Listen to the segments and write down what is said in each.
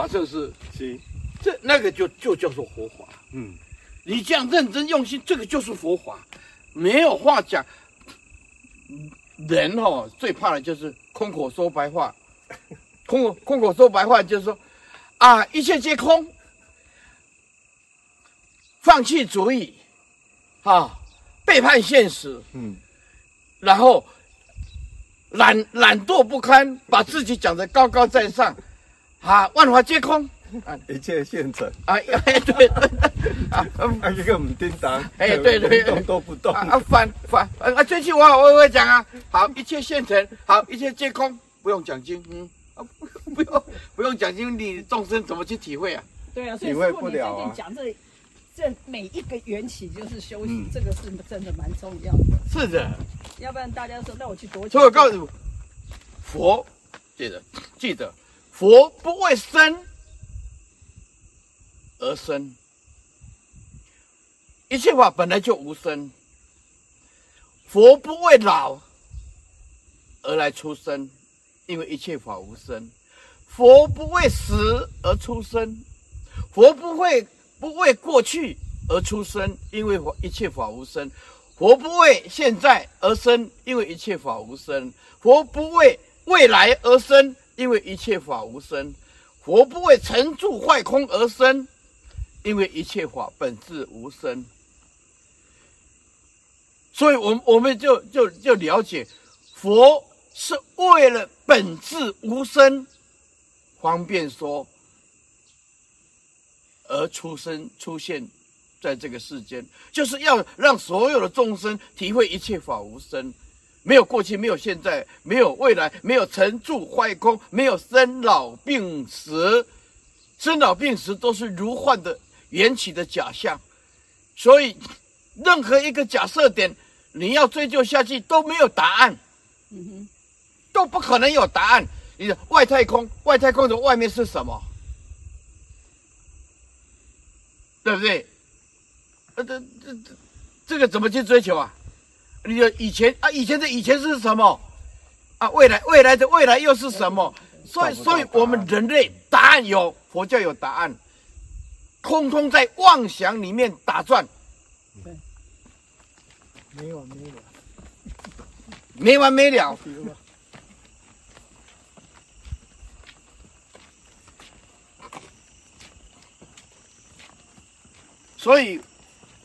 法正是是，这那个就就叫做佛法。嗯，你这样认真用心，这个就是佛法，没有话讲。人哦，最怕的就是空口说白话，空口空口说白话就是说，啊，一切皆空，放弃主义，啊，背叛现实，嗯，然后懒懒惰不堪，把自己讲得高高在上，啊，万法皆空。啊，一切现成。啊，哎，对，啊，啊，一个唔叮当，哎，对对，动都不动。啊，反反啊，这句话我也会讲啊。好，一切现成，好，一切皆空，不用讲经，嗯，啊，不 不用不用讲经，你众生怎么去体会啊？对啊，所以体会不了啊。讲这这每一个缘起就是修行，嗯、这个是真的蛮重要的。是的，要不然大家说，那我去多。所以我告诉你，佛记得记得，佛不为生。而生，一切法本来就无生。佛不为老而来出生，因为一切法无生。佛不为死而出生，佛不会不为过去而出生，因为一切法无生。佛不为现在而生，因为一切法无生。佛不为未来而生，因为一切法无生。佛不为成住坏空而生。因为一切法本质无生，所以我们我们就就就了解，佛是为了本质无生，方便说而出生出现在这个世间，就是要让所有的众生体会一切法无生，没有过去，没有现在，没有未来，没有成住坏空，没有生老病死，生老病死都是如幻的。缘起的假象，所以任何一个假设点，你要追究下去都没有答案，嗯哼，都不可能有答案。你的外太空，外太空的外面是什么？对不对？这这这这个怎么去追求啊？你的以前啊，以前的以前是什么？啊，未来未来的未来又是什么？所以，所以我们人类答案有，佛教有答案。通通在妄想里面打转，对，没完没了，没完没了。所以，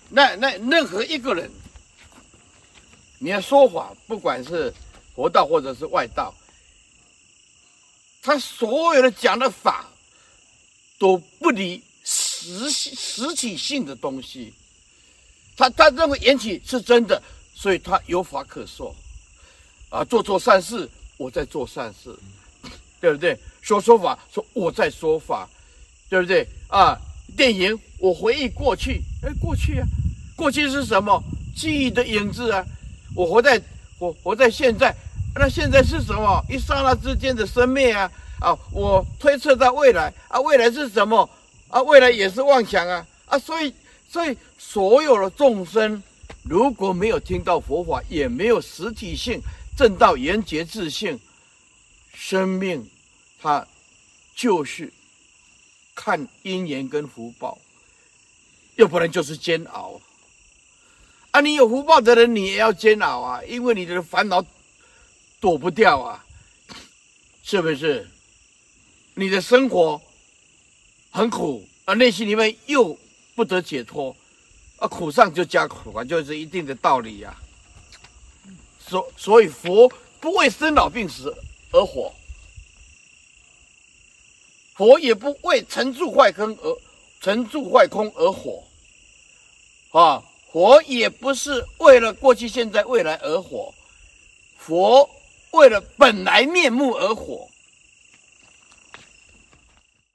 那那任何一个人，你的说法，不管是佛道或者是外道，他所有的讲的法都不离。实实体性的东西，他他认为缘起是真的，所以他有法可说，啊，做做善事，我在做善事，对不对？说说法，说我在说法，对不对？啊，电影，我回忆过去，哎，过去啊，过去是什么？记忆的影子啊，我活在，我活在现在，那现在是什么？一刹那之间的生灭啊，啊，我推测到未来，啊，未来是什么？啊，未来也是妄想啊！啊，所以，所以所有的众生如果没有听到佛法，也没有实体性证到缘觉自性，生命它就是看因缘跟福报，要不然就是煎熬。啊，你有福报的人，你也要煎熬啊，因为你的烦恼躲不掉啊，是不是？你的生活。很苦，而内心里面又不得解脱，啊，苦上就加苦啊，就是一定的道理呀、啊。所所以佛不为生老病死而活，佛也不为成住坏空而成住坏空而活，啊，佛也不是为了过去、现在、未来而活，佛为了本来面目而活。